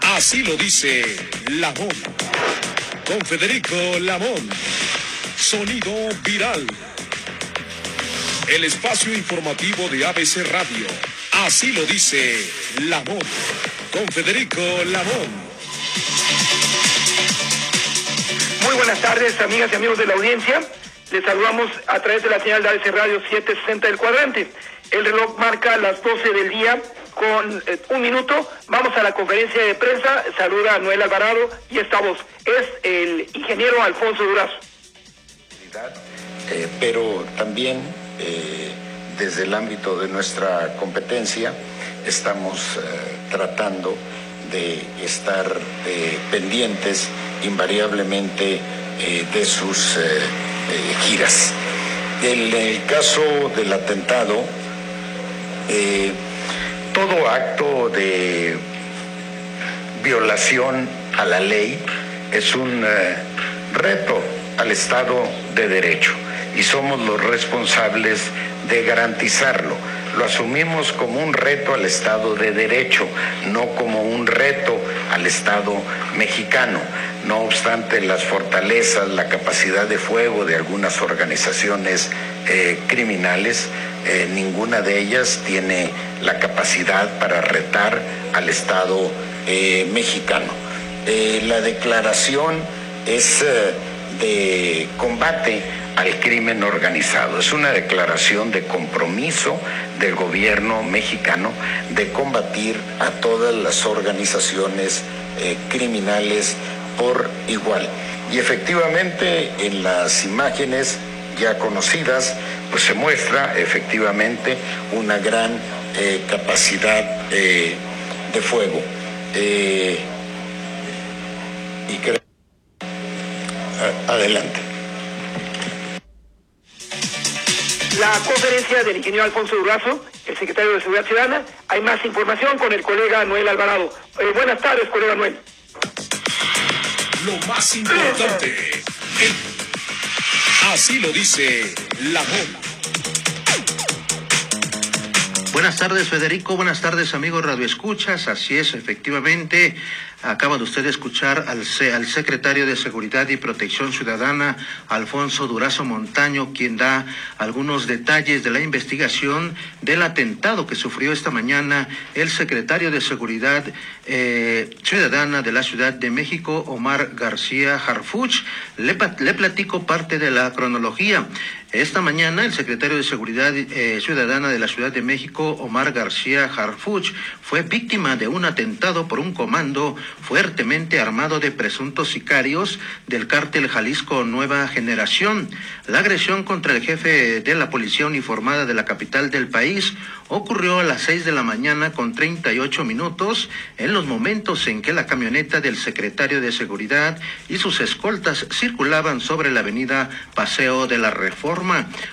Así lo dice Lamón. Con Federico Lamón. Sonido viral. El espacio informativo de ABC Radio. Así lo dice Lamón. Con Federico Lamón. Muy buenas tardes, amigas y amigos de la audiencia. Les saludamos a través de la señal de ABC Radio 760 del cuadrante. El reloj marca las 12 del día con eh, un minuto. Vamos a la conferencia de prensa. Saluda a Noel Alvarado y esta voz es el ingeniero Alfonso Durazo. Eh, pero también eh, desde el ámbito de nuestra competencia estamos tratando de estar pendientes invariablemente de sus giras. En el caso del atentado, todo acto de violación a la ley es un eh, reto al Estado de Derecho y somos los responsables de garantizarlo. Lo asumimos como un reto al Estado de Derecho, no como un reto al Estado mexicano. No obstante las fortalezas, la capacidad de fuego de algunas organizaciones eh, criminales, eh, ninguna de ellas tiene la capacidad para retar al Estado eh, mexicano. la declaración es de combate al crimen organizado. Es una declaración de compromiso del gobierno mexicano de combatir a todas las organizaciones criminales por igual. Y efectivamente en las imágenes ya conocidas, pues se muestra efectivamente una gran eh, capacidad eh, de fuego. Eh, y. Adelante. La conferencia del ingeniero Alfonso Durazo, el secretario de Seguridad Ciudadana. Hay más información con el colega Noel Alvarado. buenas tardes, colega Noel. Lo más importante. Así lo dice la voz. Buenas tardes, Federico. Buenas tardes, amigos Radio Escuchas. Así es, efectivamente. Acaba de usted escuchar al, al secretario de Seguridad y Protección Ciudadana, Alfonso Durazo Montaño, quien da algunos detalles de la investigación del atentado que sufrió esta mañana el secretario de Seguridad eh, Ciudadana de la Ciudad de México, Omar García Harfuch. Le, le platico parte de la cronología. Esta mañana, el secretario de Seguridad eh, Ciudadana de la Ciudad de México, Omar García Harfuch, fue víctima de un atentado por un comando fuertemente armado de presuntos sicarios del cártel Jalisco Nueva Generación. La agresión contra el jefe de la policía uniformada de la capital del país ocurrió a las 6 de la mañana con 38 minutos en los momentos en que la camioneta del secretario de Seguridad y sus escoltas circulaban sobre la avenida Paseo de la Reforma.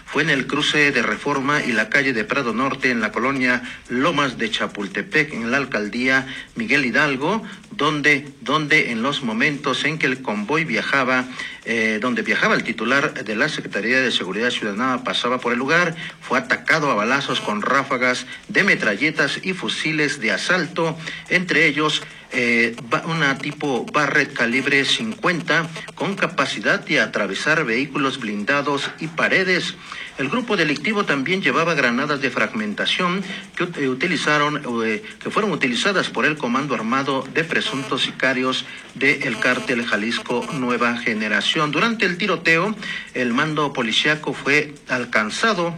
Fue en el cruce de Reforma y la calle de Prado Norte en la colonia Lomas de Chapultepec en la alcaldía Miguel Hidalgo, donde, donde en los momentos en que el convoy viajaba eh, donde viajaba el titular de la Secretaría de Seguridad Ciudadana, pasaba por el lugar, fue atacado a balazos con ráfagas de metralletas y fusiles de asalto, entre ellos eh, una tipo Barrett calibre 50 con capacidad de atravesar vehículos blindados y paredes. El grupo delictivo también llevaba granadas de fragmentación que eh, utilizaron, eh, que fueron utilizadas por el Comando Armado de presuntos sicarios del cártel Jalisco Nueva Generación. Durante el tiroteo, el mando policiaco fue alcanzado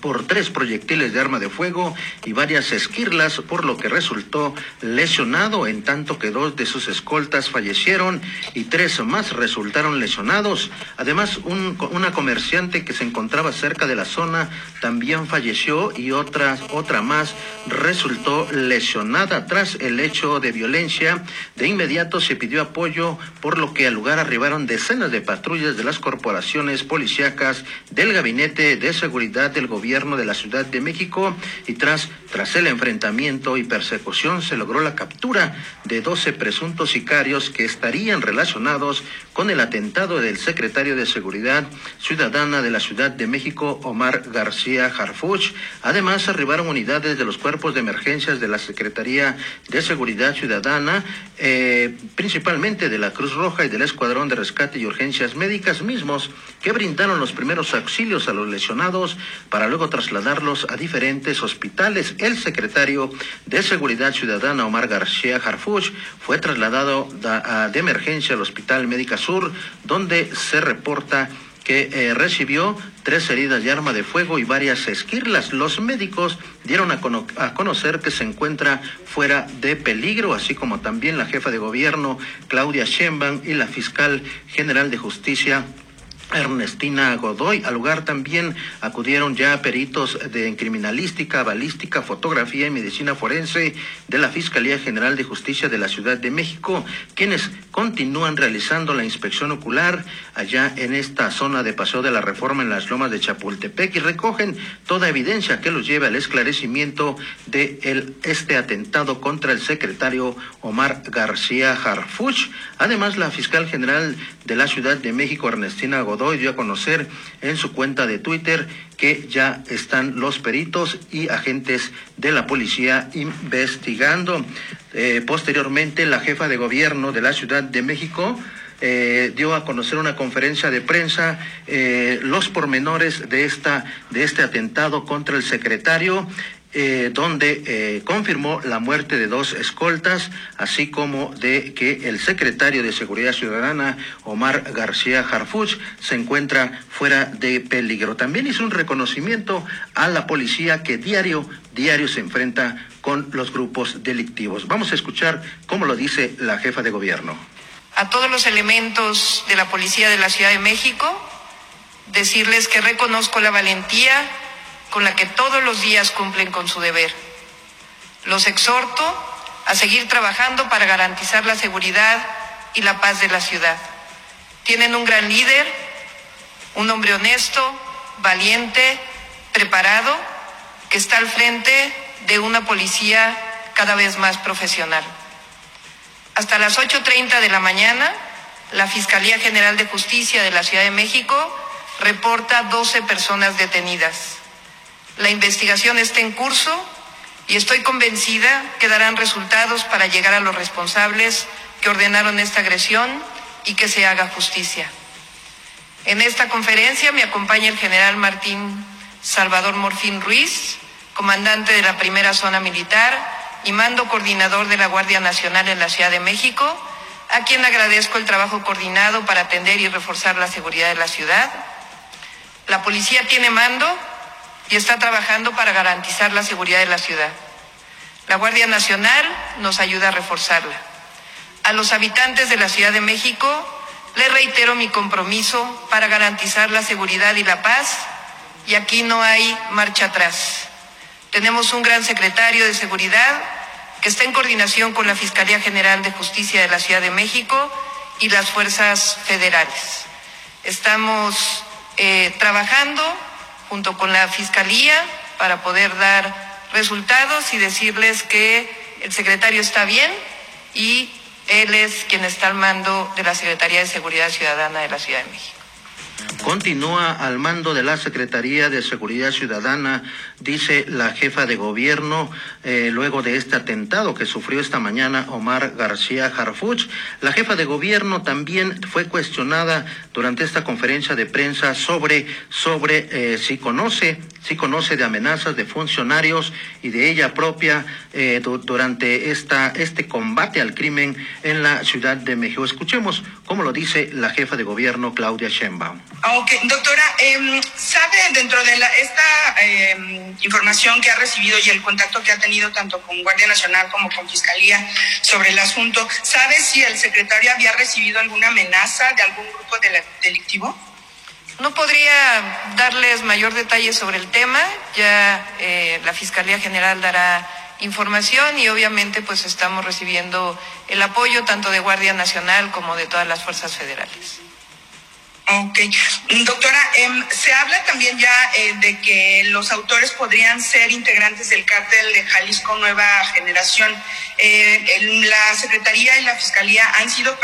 por tres proyectiles de arma de fuego y varias esquirlas, por lo que resultó lesionado, en tanto que dos de sus escoltas fallecieron y tres más resultaron lesionados. Además, una comerciante que se encontraba cerca de la zona también falleció y otra, otra más resultó lesionada tras el hecho de violencia. De inmediato se pidió apoyo, por lo que al lugar arribaron decenas de patrullas de las corporaciones policíacas del Gabinete de Seguridad del Gobierno de la Ciudad de México y tras, tras el enfrentamiento y persecución se logró la captura de 12 presuntos sicarios que estarían relacionados con el atentado del secretario de Seguridad Ciudadana de la Ciudad de México, Omar García Harfuch. Además, arribaron unidades de los cuerpos de emergencias de la Secretaría de Seguridad Ciudadana, eh, principalmente de la Cruz Roja y del Escuadrón de Rescate y Urgencias Médicas mismos, que brindaron los primeros auxilios a los lesionados para luego trasladarlos a diferentes hospitales. El secretario de Seguridad Ciudadana, Omar García Harfuch, fue trasladado de emergencia al Hospital Médica Sur, donde se reporta que eh, recibió tres heridas de arma de fuego y varias esquirlas. Los médicos dieron a, a, conocer que se encuentra fuera de peligro, así como también la jefa de gobierno Claudia Sheinbaum y la fiscal general de justicia Ernestina Godoy. Al lugar también acudieron ya peritos de criminalística, balística, fotografía y medicina forense de la Fiscalía General de Justicia de la Ciudad de México, quienes continúan realizando la inspección ocular allá en esta zona de Paseo de la Reforma en las Lomas de Chapultepec y recogen toda evidencia que los lleve al esclarecimiento de este atentado contra el secretario Omar García Harfuch. Además, la fiscal general de la Ciudad de México, Ernestina Godoy, dio a conocer en su cuenta de Twitter que ya están los peritos y agentes de la policía investigando. Eh, posteriormente, la jefa de gobierno de la Ciudad de México, eh, dio a conocer una conferencia de prensa eh, los pormenores de esta de este atentado contra el secretario eh, donde eh, confirmó la muerte de dos escoltas, así como de que el secretario de Seguridad Ciudadana, Omar García Harfuch, se encuentra fuera de peligro. También hizo un reconocimiento a la policía que diario, diario se enfrenta con los grupos delictivos. Vamos a escuchar cómo lo dice la jefa de gobierno. A todos los elementos de la Policía de la Ciudad de México, decirles que reconozco la valentía con la que todos los días cumplen con su deber. Los exhorto a seguir trabajando para garantizar la seguridad y la paz de la ciudad. Tienen un gran líder, un hombre honesto, valiente, preparado, que está al frente de una policía cada vez más profesional. Hasta las 8.30 de la mañana, la Fiscalía General de Justicia de la Ciudad de México reporta 12 personas detenidas. La investigación está en curso y estoy convencida que darán resultados para llegar a los responsables que ordenaron esta agresión y que se haga justicia. En esta conferencia me acompaña el general Martín Salvador Morfín Ruiz, comandante de la primera zona militar y mando coordinador de la Guardia Nacional en la Ciudad de México, a quien agradezco el trabajo coordinado para atender y reforzar la seguridad de la ciudad. La policía tiene mando y está trabajando para garantizar la seguridad de la ciudad. La Guardia Nacional nos ayuda a reforzarla. A los habitantes de la Ciudad de México les reitero mi compromiso para garantizar la seguridad y la paz y aquí no hay marcha atrás. Tenemos un gran secretario de Seguridad que está en coordinación con la Fiscalía General de Justicia de la Ciudad de México y las fuerzas federales. Estamos eh, trabajando junto con la Fiscalía para poder dar resultados y decirles que el secretario está bien y él es quien está al mando de la Secretaría de Seguridad Ciudadana de la Ciudad de México. Continúa al mando de la Secretaría de Seguridad Ciudadana, dice la jefa de gobierno, eh, luego de este atentado que sufrió esta mañana Omar García Harfuch. La jefa de gobierno también fue cuestionada durante esta conferencia de prensa sobre, sobre eh, si conoce si conoce de amenazas de funcionarios y de ella propia eh, durante esta, este combate al crimen en la Ciudad de México. Escuchemos cómo lo dice la jefa de gobierno, Claudia Sheinbaum. Ok, doctora, eh, ¿sabe dentro de la, esta eh, información que ha recibido y el contacto que ha tenido tanto con Guardia Nacional como con Fiscalía sobre el asunto, ¿sabe si el secretario había recibido alguna amenaza de algún grupo delictivo? No podría darles mayor detalle sobre el tema, ya eh, la Fiscalía General dará información y obviamente pues estamos recibiendo el apoyo tanto de Guardia Nacional como de todas las fuerzas federales. Ok. Doctora, em, se habla también ya eh, de que los autores podrían ser integrantes del cártel de Jalisco Nueva Generación. Eh, la Secretaría y la Fiscalía han sido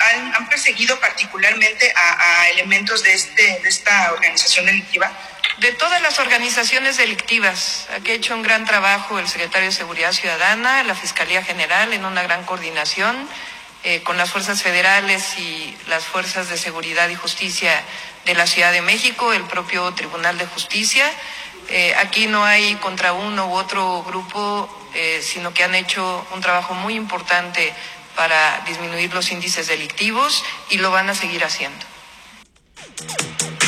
han, han perseguido particularmente a, a, elementos de, este, de esta organización delictiva. De todas las organizaciones delictivas, aquí ha hecho un gran trabajo el secretario de Seguridad Ciudadana, la Fiscalía General, en una gran coordinación eh, con las fuerzas federales y las fuerzas de seguridad y justicia de la Ciudad de México, el propio Tribunal de Justicia. Eh, aquí no hay contra uno u otro grupo, eh, sino que han hecho un trabajo muy importante para disminuir los índices delictivos y lo van a seguir haciendo.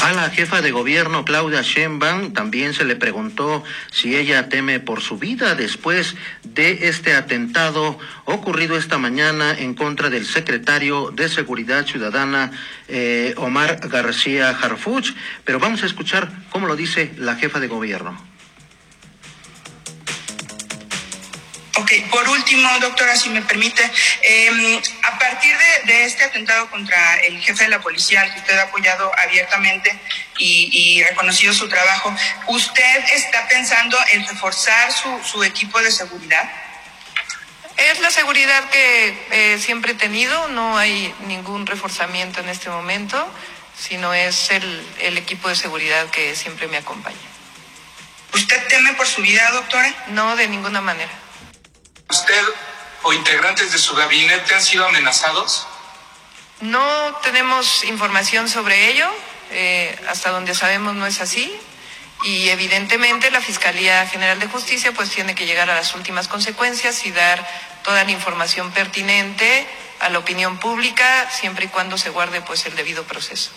A la jefa de gobierno, Claudia Sheinbaum, también se le preguntó si ella teme por su vida después de este atentado ocurrido esta mañana en contra del secretario de Seguridad Ciudadana, eh, Omar García Harfuch. Pero vamos a escuchar cómo lo dice la jefa de gobierno. Ok, por último, doctora, si me permite, eh, a partir de, de, este atentado contra el jefe de la policía, al que usted ha apoyado abiertamente y, y reconocido su trabajo, ¿usted está pensando en reforzar su, su equipo de seguridad? Es la seguridad que eh, siempre he tenido, no hay ningún reforzamiento en este momento, sino es el, el equipo de seguridad que siempre me acompaña. ¿Usted teme por su vida, doctora? No, de ninguna manera. ¿Usted o integrantes de su gabinete han sido amenazados? No tenemos información sobre ello. Eh, hasta donde sabemos no es así. Y evidentemente la Fiscalía General de Justicia pues tiene que llegar a las últimas consecuencias y dar toda la información pertinente a la opinión pública siempre y cuando se guarde pues el debido proceso.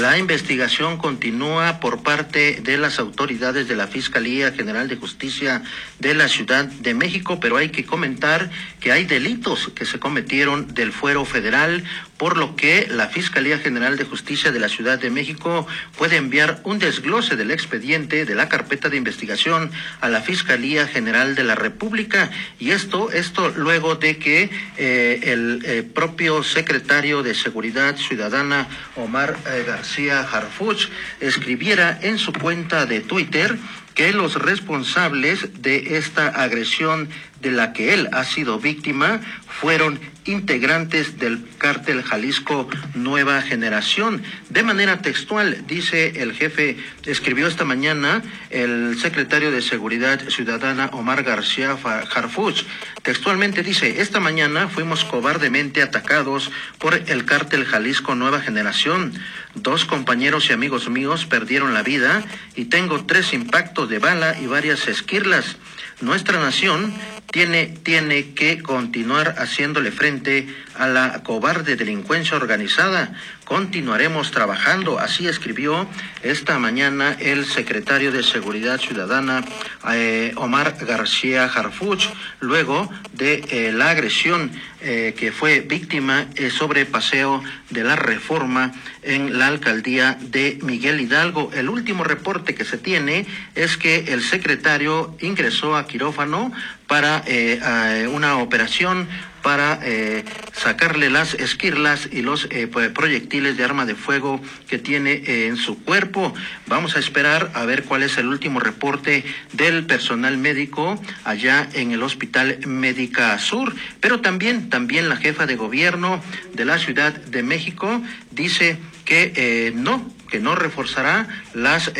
La investigación continúa por parte de las autoridades de la Fiscalía General de Justicia de la Ciudad de México, pero hay que comentar que hay delitos que se cometieron del fuero federal, por lo que la Fiscalía General de Justicia de la Ciudad de México puede enviar un desglose del expediente de la carpeta de investigación a la Fiscalía General de la República. Y esto esto luego de que eh, el eh, propio secretario de Seguridad Ciudadana Omar eh, García Harfuch escribiera en su cuenta de Twitter que los responsables de esta agresión de la que él ha sido víctima fueron integrantes del cártel Jalisco Nueva Generación. De manera textual, dice el jefe, escribió esta mañana el secretario de Seguridad Ciudadana Omar García Harfuch. Textualmente dice, esta mañana fuimos cobardemente atacados por el cártel Jalisco Nueva Generación. Dos compañeros y amigos míos perdieron la vida y tengo tres impactos de bala y varias esquirlas. Nuestra nación tiene, tiene que continuar haciéndole frente a la cobarde delincuencia organizada. Continuaremos trabajando, así escribió esta mañana el secretario de Seguridad Ciudadana, eh, Omar García Harfuch, luego de eh, la agresión eh, que fue víctima sobre paseo de la reforma en la alcaldía de Miguel Hidalgo. El último reporte que se tiene es que el secretario ingresó a quirófano para eh, una operación para eh, sacarle las esquirlas y los eh, proyectiles de arma de fuego que tiene en su cuerpo. Vamos a esperar a ver cuál es el último reporte del personal médico allá en el Hospital Médica Sur. Pero también, también la jefa de gobierno de la Ciudad de México dice que no, que no reforzará las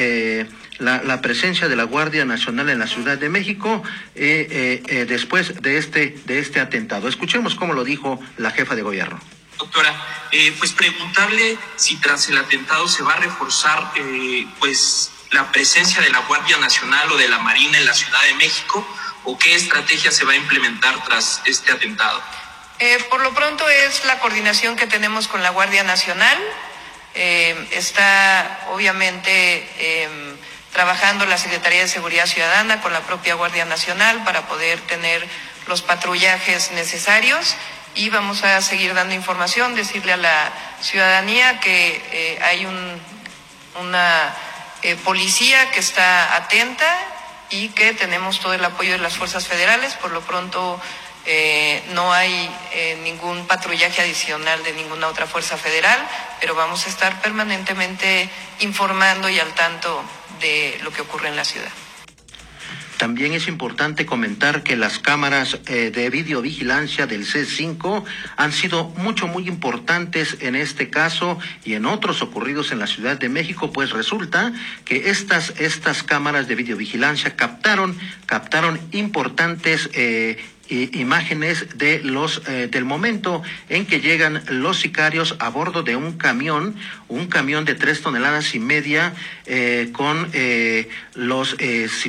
la, la, presencia de la Guardia Nacional en la Ciudad de México eh, eh, eh, después de este, de este atentado. Escuchemos cómo lo dijo la jefa de gobierno. Doctora, pues preguntarle si tras el atentado se va a reforzar pues la presencia de la Guardia Nacional o de la Marina en la Ciudad de México o qué estrategia se va a implementar tras este atentado. por lo pronto es la coordinación que tenemos con la Guardia Nacional. está obviamente em, trabajando la Secretaría de Seguridad Ciudadana con la propia Guardia Nacional para poder tener los patrullajes necesarios y vamos a seguir dando información, decirle a la ciudadanía que eh, hay un, una eh, policía que está atenta y que tenemos todo el apoyo de las fuerzas federales. Por lo pronto Eh, no hay ningún patrullaje adicional de ninguna otra fuerza federal, pero vamos a estar permanentemente informando y al tanto de lo que ocurre en la ciudad. También es importante comentar que las cámaras eh, de videovigilancia del C5 han sido mucho, muy importantes en este caso y en otros ocurridos en la Ciudad de México, pues resulta que estas, estas cámaras de videovigilancia captaron, captaron importantes eh, imágenes de los eh, del momento en que llegan los sicarios a bordo de un camión, un camión de tres toneladas y media eh, con eh, los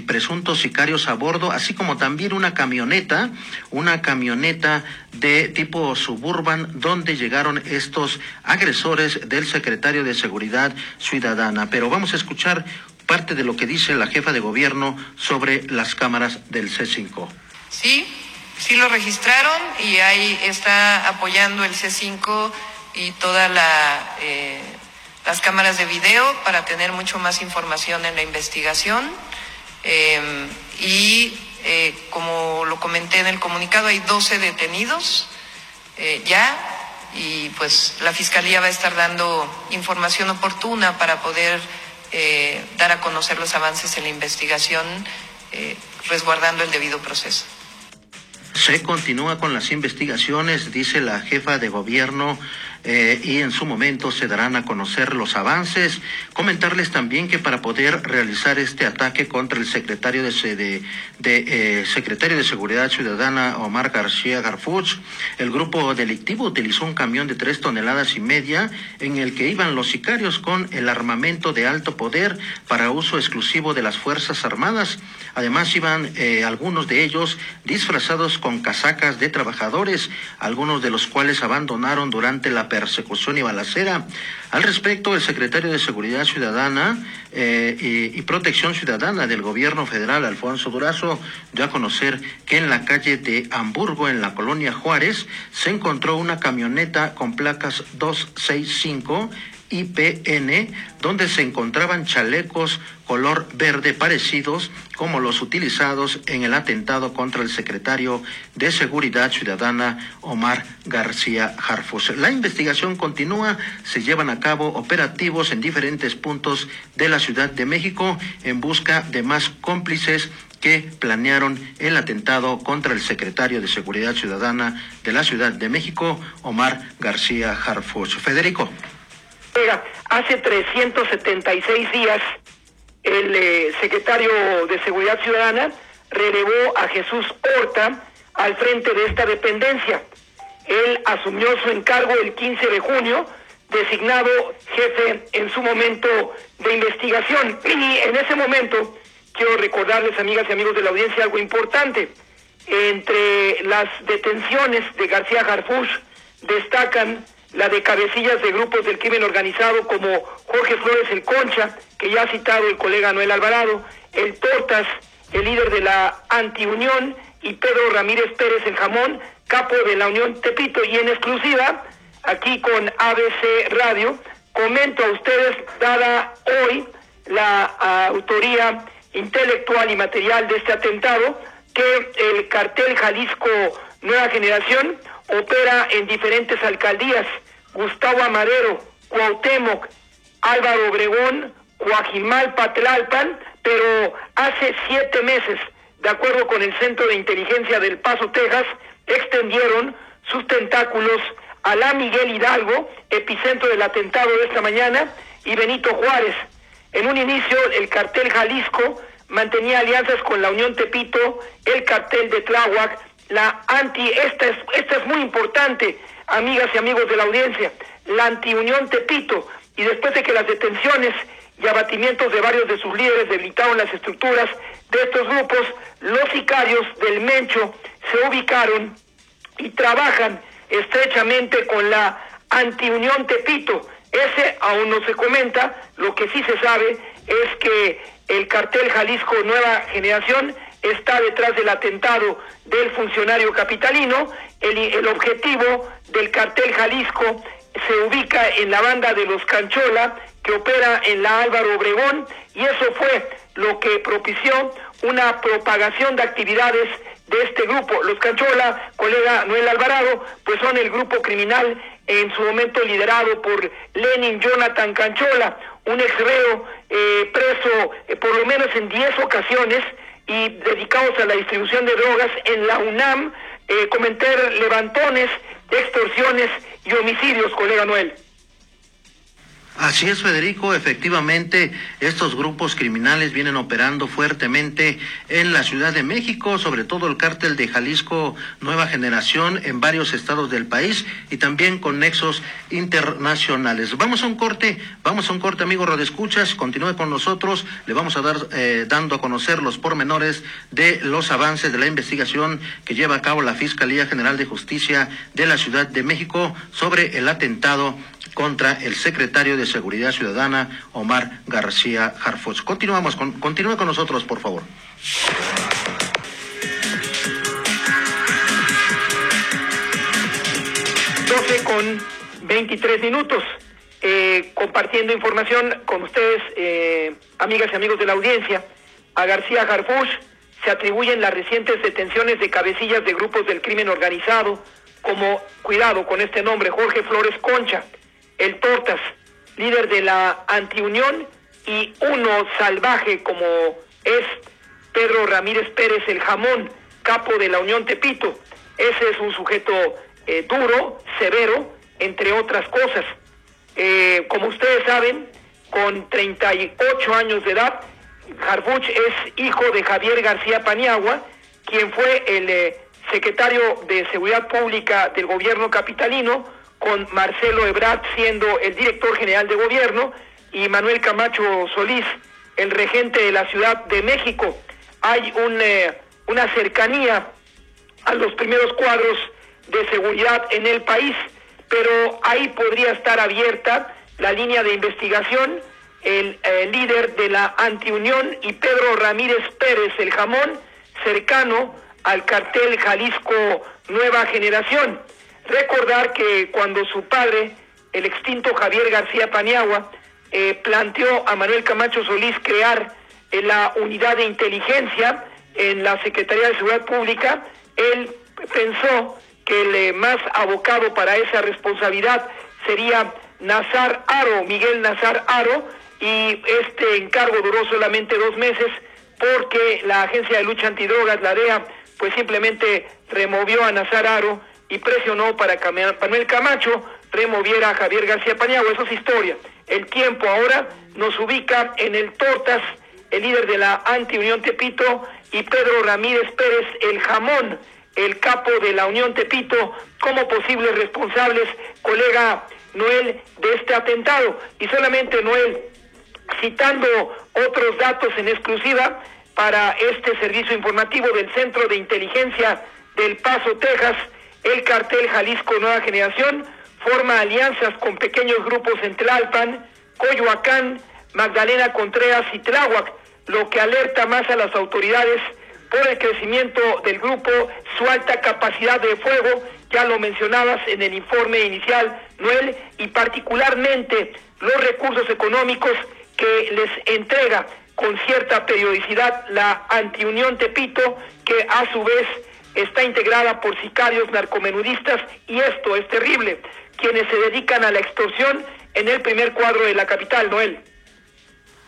presuntos sicarios a bordo, así como también una camioneta, una camioneta de tipo suburban donde llegaron estos agresores del secretario de Seguridad Ciudadana. Pero vamos a escuchar parte de lo que dice la jefa de gobierno sobre las cámaras del C5. Sí, sí lo registraron y ahí está apoyando el C5 y todas eh, las cámaras de video para tener mucho más información en la investigación. Em, y eh, como lo comenté en el comunicado, hay 12 detenidos eh, ya y pues la Fiscalía va a estar dando información oportuna para poder dar a conocer los avances en la investigación, resguardando el debido proceso. Se continúa con las investigaciones, dice la jefa de gobierno eh, y en su momento se darán a conocer los avances. Comentarles también que para poder realizar este ataque contra el secretario de, eh, secretario de Seguridad Ciudadana Omar García Garfuch, el grupo delictivo utilizó un camión de tres toneladas y media en el que iban los sicarios con el armamento de alto poder para uso exclusivo de las Fuerzas Armadas. Además iban eh, algunos de ellos disfrazados con casacas de trabajadores, algunos de los cuales abandonaron durante la persecución y balacera. Al respecto, el secretario de Seguridad Ciudadana eh, y, Protección Ciudadana del Gobierno Federal, Alfonso Durazo, dio a conocer que en la calle de Hamburgo, en la colonia Juárez, se encontró una camioneta con placas 265 IPN, donde se encontraban chalecos color verde parecidos como los utilizados en el atentado contra el secretario de Seguridad Ciudadana Omar García Harfus. La investigación continúa, se llevan a cabo operativos en diferentes puntos de la Ciudad de México en busca de más cómplices que planearon el atentado contra el secretario de Seguridad Ciudadana de la Ciudad de México, Omar García Harfus. Federico. Hace 376 días, el eh, secretario de Seguridad Ciudadana relevó a Jesús Horta al frente de esta dependencia. Él asumió su encargo el 15 de junio, designado jefe en su momento de investigación. Y en ese momento, quiero recordarles, amigas y amigos de la audiencia, algo importante. Entre las detenciones de García Garfush destacan la de cabecillas de grupos del crimen organizado como Jorge Flores el Concha, que ya ha citado el colega Noel Alvarado, el Tortas, el líder de la Antiunión, y Pedro Ramírez Pérez el Jamón, capo de la Unión Tepito. Y en exclusiva, aquí con ABC Radio, comento a ustedes, dada hoy la autoría intelectual y material de este atentado, que el cartel Jalisco Nueva Generación opera en diferentes alcaldías, Gustavo Amadero, Cuauhtémoc, Álvaro Obregón, Coajimal, Tlalpan, pero hace siete meses, de acuerdo con el Centro de Inteligencia del Paso, Texas, extendieron sus tentáculos a la Miguel Hidalgo, epicentro del atentado de esta mañana, y Benito Juárez. En un inicio, el cartel Jalisco mantenía alianzas con la Unión Tepito, el cartel de Tláhuac, la anti, esta es, esta es muy importante, amigas y amigos de la audiencia, la antiunión Tepito, y después de que las detenciones y abatimientos de varios de sus líderes debilitaron las estructuras de estos grupos, los sicarios del Mencho se ubicaron y trabajan estrechamente con la antiunión Tepito. Ese aún no se comenta, lo que sí se sabe es que el cartel Jalisco Nueva Generación está detrás del atentado del funcionario capitalino. El, objetivo del cartel Jalisco se ubica en la banda de los Canchola, que opera en la Álvaro Obregón, y eso fue lo que propició una propagación de actividades de este grupo. Los Canchola, colega Noel Alvarado, pues son el grupo criminal en su momento liderado por Lenin Jonathan Canchola, un ex reo eh, preso eh, por lo menos en 10 ocasiones y dedicados a la distribución de drogas en la UNAM, eh, cometer levantones, extorsiones y homicidios, colega Noel. Así es, Federico. Efectivamente, estos grupos criminales vienen operando fuertemente en la Ciudad de México, sobre todo el cártel de Jalisco Nueva Generación en varios estados del país y también con nexos internacionales. Vamos a un corte, vamos a un corte, amigo Rodescuchas. Continúe con nosotros. Le vamos a dar eh, dando a conocer los pormenores de los avances de la investigación que lleva a cabo la Fiscalía General de Justicia de la Ciudad de México sobre el atentado contra el secretario de Seguridad Ciudadana, Omar García Harfuch. Continuamos con, continúa con nosotros, por favor. Con 23 minutos. Eh, compartiendo información con ustedes, eh, amigas y amigos de la audiencia, a García Harfuch se atribuyen las recientes detenciones de cabecillas de grupos del crimen organizado, como, cuidado con este nombre, Jorge Flores Concha, el Tortas, líder de la antiunión, y uno salvaje como es Pedro Ramírez Pérez el Jamón, capo de la Unión Tepito. Ese es un sujeto eh, duro, severo, entre otras cosas. Eh, como ustedes saben, con 38 años de edad, Harfuch es hijo de Javier García Paniagua, quien fue el eh, secretario de Seguridad Pública del gobierno capitalino, con Marcelo Ebrard siendo el director general de gobierno y Manuel Camacho Solís, el regente de la Ciudad de México. Hay eh, una cercanía a los primeros cuadros de seguridad en el país, pero ahí podría estar abierta la línea de investigación, el eh, líder de la antiunión y Pedro Ramírez Pérez, el jamón, cercano al cartel Jalisco Nueva Generación. Recordar que cuando su padre, el extinto Javier García Paniagua, eh, planteó a Manuel Camacho Solís crear eh, la unidad de inteligencia en la Secretaría de Seguridad Pública, él pensó que el eh, más abocado para esa responsabilidad sería Nazar Aro, Miguel Nazar Aro, y este encargo duró solamente dos meses porque la Agencia de Lucha Antidrogas, la DEA, pues simplemente removió a Nazar Aro y presionó para que Manuel Camacho removiera a Javier García Paniagua. Eso es historia. El tiempo ahora nos ubica en el Tortas, el líder de la anti-Unión Tepito, y Pedro Ramírez Pérez, el jamón, el capo de la Unión Tepito, como posibles responsables, colega Noel, de este atentado. Y solamente Noel, citando otros datos en exclusiva para este servicio informativo del Centro de Inteligencia del Paso, Texas, el cartel Jalisco Nueva Generación forma alianzas con pequeños grupos en Tlalpan, Coyoacán, Magdalena Contreras y Tláhuac, lo que alerta más a las autoridades por el crecimiento del grupo, su alta capacidad de fuego, ya lo mencionabas en el informe inicial, Noel, y particularmente los recursos económicos que les entrega con cierta periodicidad la antiunión Tepito, que a su vez está integrada por sicarios narcomenudistas y esto es terrible, quienes se dedican a la extorsión en el primer cuadro de la capital, Noel.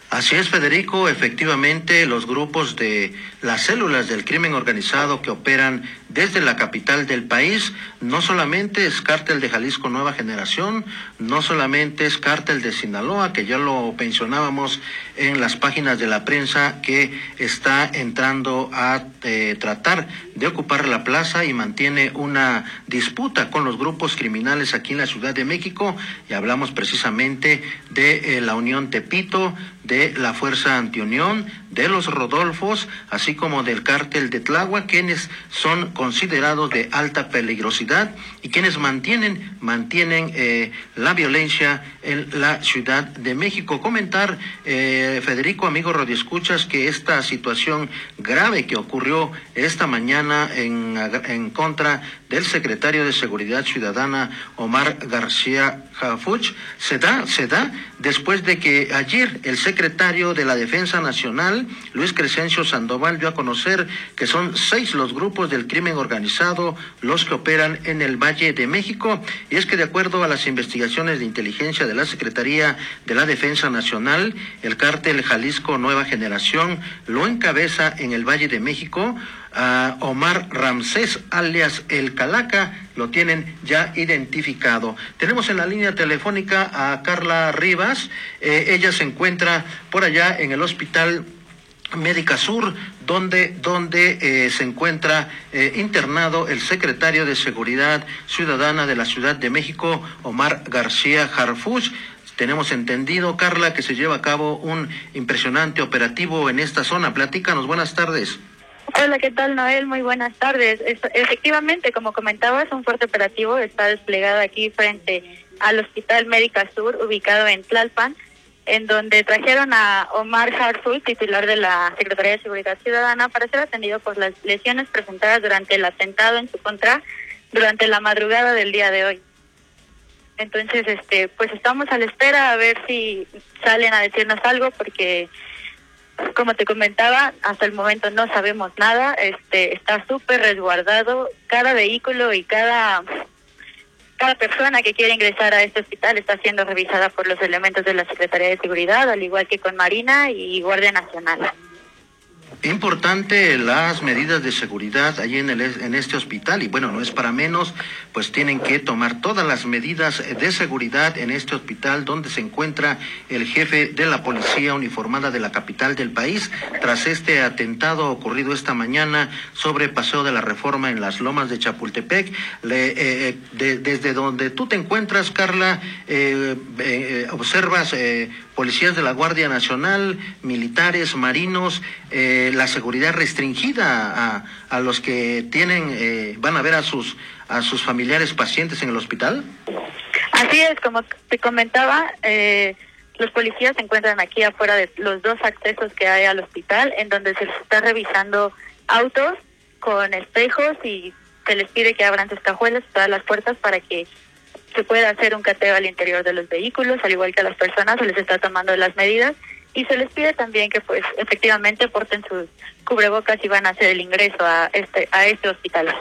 Así es, Federico. Efectivamente, los grupos de las células del crimen organizado que operan desde la capital del país no solamente es cártel de Jalisco Nueva Generación, no solamente es cártel de Sinaloa, que ya lo pensionábamos en las páginas de la prensa, que está entrando a eh, tratar de ocupar la plaza y mantiene una disputa con los grupos criminales aquí en la Ciudad de México. Y hablamos precisamente de eh, la Unión Tepito, de la Fuerza Antiunión, de los Rodolfos, así como del cártel de Tláhuac, quienes son considerados de alta peligrosidad y quienes mantienen, mantienen eh, la violencia en la Ciudad de México. Comentar, eh, Federico, amigo Escuchas, que esta situación grave que ocurrió esta mañana en, en contra del secretario de Seguridad Ciudadana, Omar García Jafuch, se da, se da después de que ayer el secretario de la Defensa Nacional, Luis Crescencio Sandoval, dio a conocer que son seis los grupos del crimen organizado los que operan en el Valle de México. Y es que de acuerdo a las investigaciones de inteligencia de la Secretaría de la Defensa Nacional, el cártel Jalisco Nueva Generación lo encabeza en el Valle de México Omar Ramsés, alias El Calaca, lo tienen ya identificado. Tenemos en la línea telefónica a Carla Rivas, eh, ella se encuentra por allá en el hospital Médica Sur, donde, donde eh, se encuentra eh, internado el secretario de Seguridad Ciudadana de la Ciudad de México, Omar García Harfuch. Tenemos entendido, Carla, que se lleva a cabo un impresionante operativo en esta zona. Platícanos, buenas tardes. Hola, ¿qué tal, Noel? Muy buenas tardes. efectivamente, como comentabas, un fuerte operativo está desplegado aquí frente al Hospital Médica Sur, ubicado en Tlalpan, en donde trajeron a Omar Harful, titular de la Secretaría de Seguridad Ciudadana, para ser atendido por las lesiones presentadas durante el atentado en su contra durante la madrugada del día de hoy. Entonces, este, pues estamos a la espera a ver si salen a decirnos algo, porque como te comentaba, hasta el momento no sabemos nada, este está súper resguardado, cada vehículo y cada cada persona que quiere ingresar a este hospital está siendo revisada por los elementos de la Secretaría de Seguridad, al igual que con Marina y Guardia Nacional. Importante las medidas de seguridad allí en, el, en este hospital y bueno, no es para menos, pues tienen que tomar todas las medidas de seguridad en este hospital donde se encuentra el jefe de la policía uniformada de la capital del país tras este atentado ocurrido esta mañana sobre Paseo de la Reforma en las Lomas de Chapultepec. Eh, eh, desde donde tú te encuentras, Carla, eh, observas policías de la Guardia Nacional, militares, marinos, eh, la seguridad restringida a, a los que tienen, eh, van a ver a sus, a sus familiares pacientes en el hospital? Así es, como te comentaba, eh, los policías se encuentran aquí afuera de los dos accesos que hay al hospital, en donde se está revisando autos con espejos y se les pide que abran sus cajuelas, todas las puertas para que se puede hacer un cateo al interior de los vehículos, al igual que a las personas se les está tomando las medidas y se les pide también que pues efectivamente porten sus cubrebocas y van a hacer el ingreso a este a este hospital.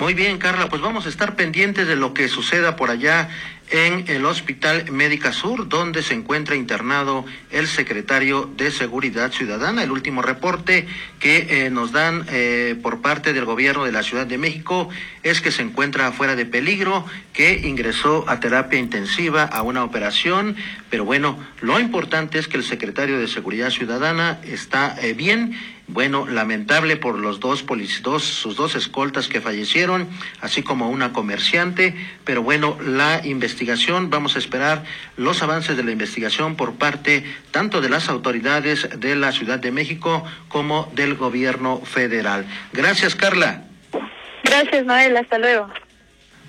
Muy bien, Carla, pues vamos a estar pendientes de lo que suceda por allá en el Hospital Médica Sur, donde se encuentra internado el secretario de Seguridad Ciudadana. El último reporte que eh, nos dan eh, por parte del gobierno de la Ciudad de México es que se encuentra fuera de peligro, que ingresó a terapia intensiva a una operación, pero bueno, lo importante es que el secretario de Seguridad Ciudadana está eh, bien bueno, lamentable por los dos, dos, sus dos escoltas que fallecieron, así como una comerciante, pero bueno, la investigación, vamos a esperar los avances de la investigación por parte tanto de las autoridades de la Ciudad de México como del gobierno federal. Gracias, Carla. Gracias, Noel, hasta luego.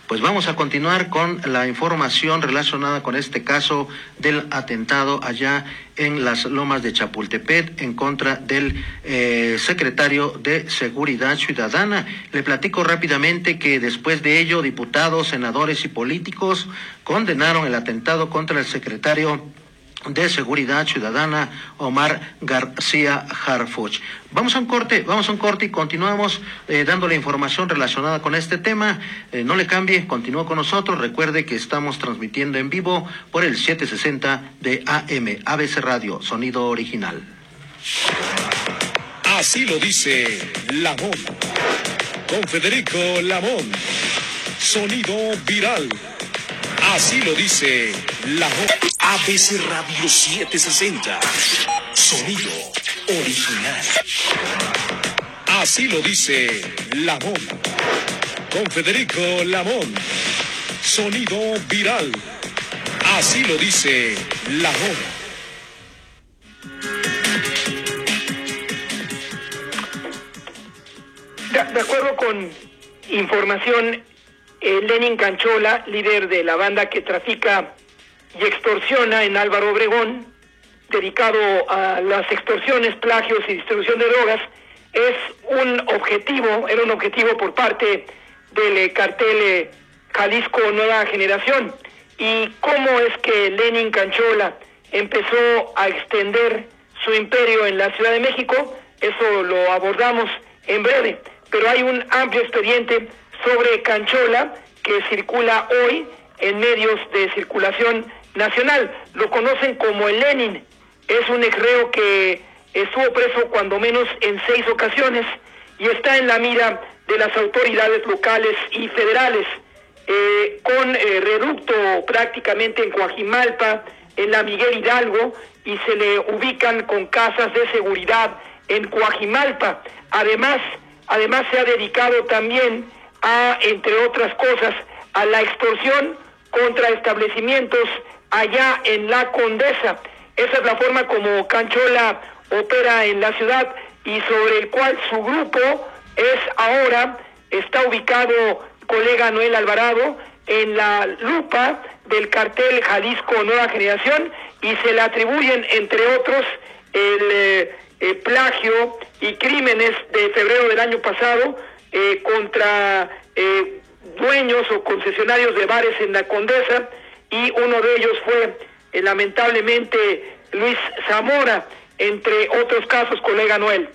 Pues vamos a continuar con la información relacionada con este caso del atentado allá en las lomas de Chapultepec en contra del eh, secretario de Seguridad Ciudadana. Le platico rápidamente que después de ello diputados, senadores y políticos condenaron el atentado contra el secretario de Seguridad Ciudadana, Omar García Harfuch. Vamos a un corte, vamos a un corte y continuamos eh, dando la información relacionada con este tema. Eh, no le cambie, continúa con nosotros. Recuerde que estamos transmitiendo en vivo por el 760 de AM, ABC Radio, sonido original. Así lo dice Lamón. Con Federico Lamón. Sonido viral. Así lo dice Lamón. ABC Radio 760. Sonido original. Así lo dice Lamón. Con Federico Lamón. Sonido viral. Así lo dice Lamón. De, acuerdo con información, eh, Lenin Canchola, líder de la banda que trafica y extorsiona en Álvaro Obregón, dedicado a las extorsiones, plagios y distribución de drogas, es un objetivo, era un objetivo por parte del cartel eh, Jalisco Nueva Generación. y cómo es que Lenin Canchola empezó a extender su imperio en la Ciudad de México, eso lo abordamos en breve, pero hay un amplio expediente sobre Canchola que circula hoy en medios de circulación nacional. Lo conocen como el Lenin. Es un ex que estuvo preso cuando menos en seis ocasiones y está en la mira de las autoridades locales y federales, eh, con eh, reducto prácticamente en Coajimalpa, en la Miguel Hidalgo, y se le ubican con casas de seguridad en Coajimalpa. Además, además se ha dedicado también a, entre otras cosas, a la extorsión contra establecimientos allá en la Condesa. Esa es la forma como Canchola opera en la ciudad y sobre el cual su grupo es ahora, está ubicado, colega Noel Alvarado, en la lupa del cartel Jalisco Nueva Generación y se le atribuyen, entre otros, el eh, eh, plagio y crímenes de febrero del año pasado eh, contra dueños o concesionarios de bares en la Condesa y uno de ellos fue lamentablemente Luis Zamora, entre otros casos, colega Noel.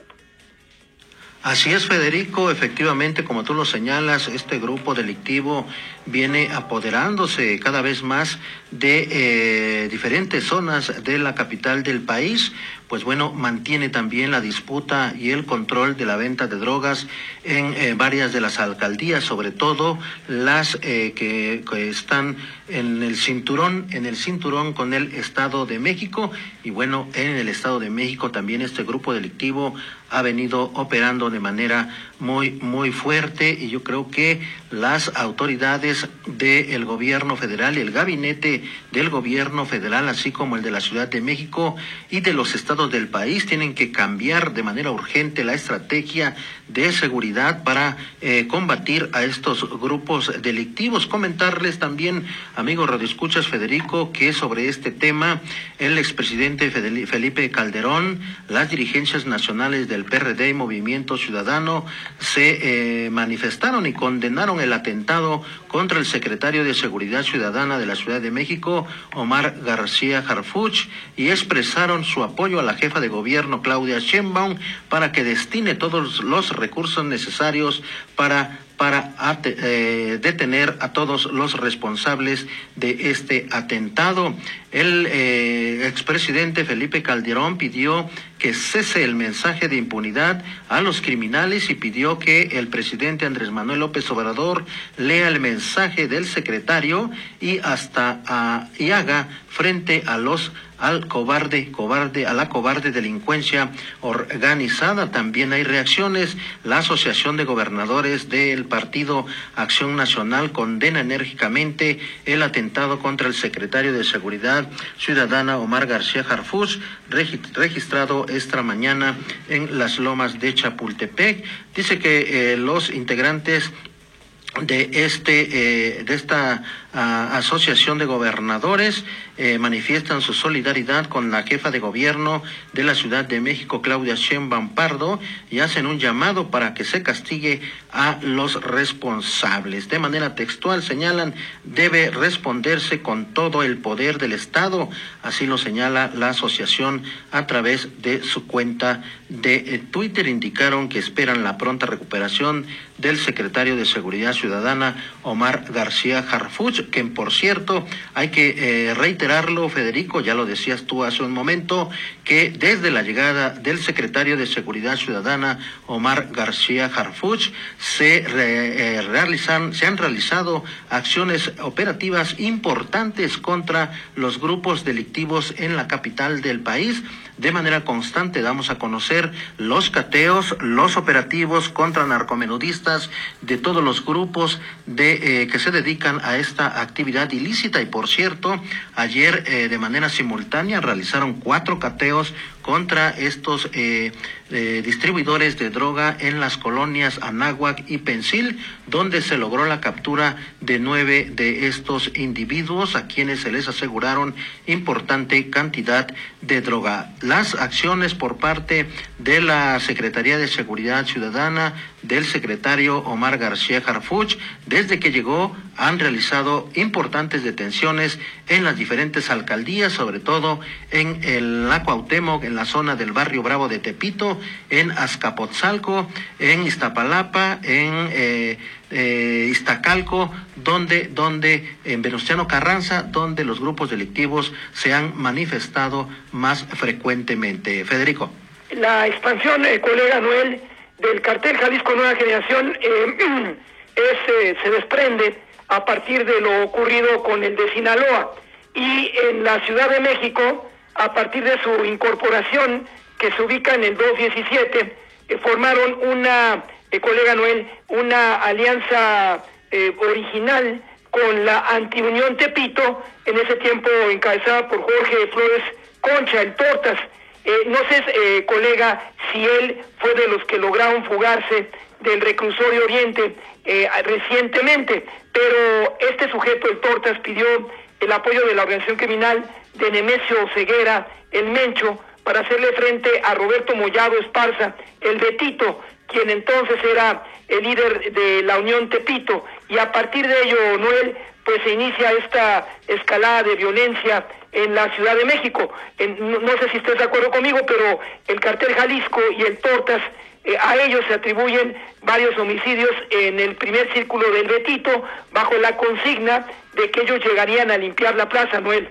Así es, Federico. Efectivamente, como tú lo señalas, este grupo delictivo viene apoderándose cada vez más de eh, diferentes zonas de la capital del país. Pues bueno, mantiene también la disputa y el control de la venta de drogas en eh, varias de las alcaldías, sobre todo las eh, que, que, están en el cinturón, en el cinturón con el Estado de México. Y bueno, en el Estado de México también este grupo delictivo ha venido operando de manera muy, muy fuerte y yo creo que las autoridades del gobierno federal y el gabinete del gobierno federal, así como el de la Ciudad de México y de los estados del país, tienen que cambiar de manera urgente la estrategia de seguridad para eh, combatir a estos grupos delictivos. Comentarles también, amigos radioescuchas Federico, que sobre este tema el expresidente Felipe Calderón, las dirigencias nacionales del PRD y Movimiento Ciudadano se eh, manifestaron y condenaron el atentado contra el secretario de Seguridad Ciudadana de la Ciudad de México, Omar García Harfuch, y expresaron su apoyo a la jefa de gobierno, Claudia Sheinbaum, para que destine todos los recursos necesarios para para eh, detener a todos los responsables de este atentado. El eh, expresidente Felipe Calderón pidió que cese el mensaje de impunidad a los criminales y pidió que el presidente Andrés Manuel López Obrador lea el mensaje del secretario y hasta ah, y haga frente a los al cobarde, cobarde, a la cobarde delincuencia organizada. También hay reacciones. La Asociación de Gobernadores del Partido Acción Nacional condena enérgicamente el atentado contra el secretario de Seguridad Ciudadana Omar García Jarfus, registrado esta mañana en las lomas de Chapultepec. Dice que eh, los integrantes de este eh, de esta asociación de gobernadores eh, manifiestan su solidaridad con la jefa de gobierno de la Ciudad de México Claudia Sheinbaum Pardo y hacen un llamado para que se castigue a los responsables. De manera textual señalan debe responderse con todo el poder del Estado así lo señala la asociación a través de su cuenta de eh, Twitter. Indicaron que esperan la pronta recuperación del secretario de Seguridad Ciudadana, Omar García Harfuch, que por cierto, hay que eh, reiterarlo, Federico, ya lo decías tú hace un momento, que desde la llegada del secretario de Seguridad Ciudadana, Omar García Harfuch, se, eh, realizan, se han realizado acciones operativas importantes contra los grupos delictivos en la capital del país de manera constante damos a conocer los cateos, los operativos contra narcomenudistas de todos los grupos eh, que se dedican a esta actividad ilícita. Y por cierto, ayer eh, de manera simultánea realizaron cuatro cateos contra estos eh, distribuidores de droga en las colonias Anáhuac y Pensil, donde se logró la captura de nueve de estos individuos a quienes se les aseguraron importante cantidad de droga. Las acciones por parte de la Secretaría de Seguridad Ciudadana del secretario Omar García Harfuch, desde que llegó han realizado importantes detenciones en las diferentes alcaldías, sobre todo en el la en la zona del barrio Bravo de Tepito, en Azcapotzalco, en Iztapalapa, en eh, eh, Iztacalco, donde, donde en Venustiano Carranza, donde los grupos delictivos se han manifestado más frecuentemente. Federico. La expansión, eh, colega Noel, del cartel Jalisco Nueva Generación eh, es, se desprende a partir de lo ocurrido con el de Sinaloa y en la Ciudad de México, a partir de su incorporación que se ubica en el 217, formaron una eh, colega Noel, una alianza eh, original con la Antiunión Tepito, en ese tiempo encabezada por Jorge Flores Concha, el Tortas. Eh, no sé, colega, si él fue de los que lograron fugarse del reclusorio Oriente recientemente, pero este sujeto, el Tortas, pidió el apoyo de la organización criminal de Nemesio Ceguera, el Mencho, para hacerle frente a Roberto Mollado Esparza, el Betito, quien entonces era el líder de la Unión Tepito, y a partir de ello, Noel, pues se inicia esta escalada de violencia en la Ciudad de México. no, sé si estás de acuerdo conmigo, pero el cartel Jalisco y el Tortas, eh, a ellos se atribuyen varios homicidios en el primer círculo del Betito, bajo la consigna de que ellos llegarían a limpiar la plaza, Noel.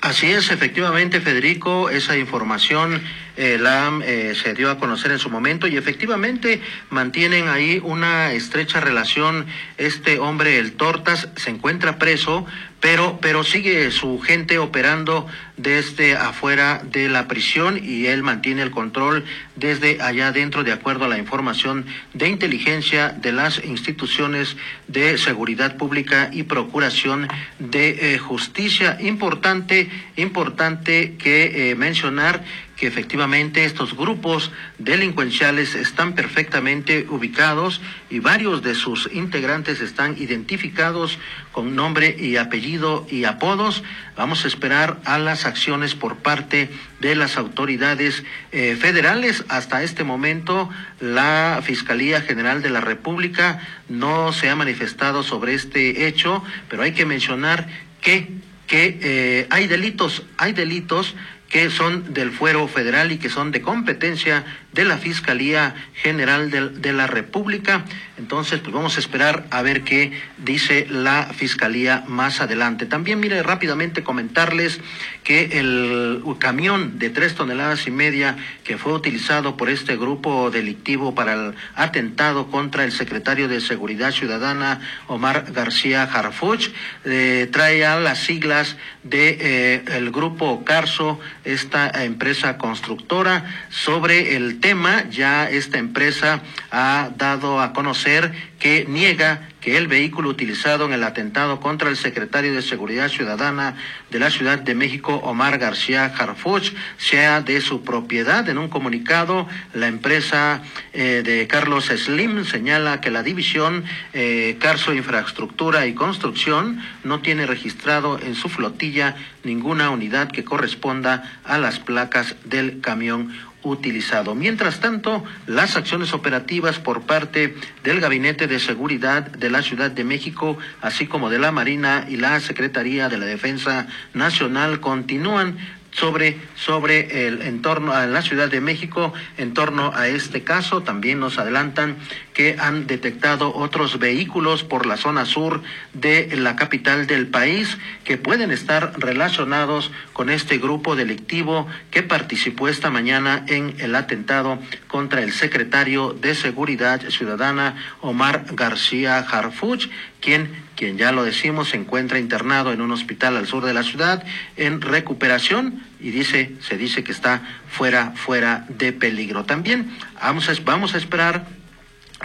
Así es, efectivamente, Federico, esa información eh, la eh, se dio a conocer en su momento y efectivamente mantienen ahí una estrecha relación. Este hombre, el Tortas, se encuentra preso, pero, pero sigue su gente operando desde afuera de la prisión y él mantiene el control desde allá dentro de acuerdo a la información de inteligencia de las instituciones de seguridad pública y procuración de eh, justicia. Importante, importante que mencionar que efectivamente estos grupos delincuenciales están perfectamente ubicados y varios de sus integrantes están identificados con nombre y apellido y apodos. Vamos a esperar a las acciones por parte de las autoridades eh, federales. Hasta este momento la Fiscalía General de la República no se ha manifestado sobre este hecho, pero hay que mencionar que, que eh, hay delitos, hay delitos que son del fuero federal y que son de competencia de la Fiscalía General de, la República. Entonces, pues vamos a esperar a ver qué dice la Fiscalía más adelante. También, mire, rápidamente comentarles que el camión de tres toneladas y media que fue utilizado por este grupo delictivo para el atentado contra el secretario de Seguridad Ciudadana, Omar García Harfuch, eh, trae a las siglas de eh, grupo Carso, esta empresa constructora, sobre el tema, ya esta empresa ha dado a conocer que niega que el vehículo utilizado en el atentado contra el secretario de Seguridad Ciudadana de la Ciudad de México, Omar García Harfuch, sea de su propiedad. En un comunicado, la empresa eh, de Carlos Slim señala que la división eh, Carso Infraestructura y Construcción no tiene registrado en su flotilla ninguna unidad que corresponda a las placas del camión utilizado. Mientras tanto, las acciones operativas por parte del Gabinete de Seguridad de la Ciudad de México, así como de la Marina y la Secretaría de la Defensa Nacional, continúan sobre, sobre el entorno a la Ciudad de México en torno a este caso. También nos adelantan que han detectado otros vehículos por la zona sur de la capital del país que pueden estar relacionados con este grupo delictivo que participó esta mañana en el atentado contra el secretario de Seguridad Ciudadana Omar García Harfuch, quien quien ya lo decimos se encuentra internado en un hospital al sur de la ciudad en recuperación y dice se dice que está fuera fuera de peligro. También vamos a, vamos a esperar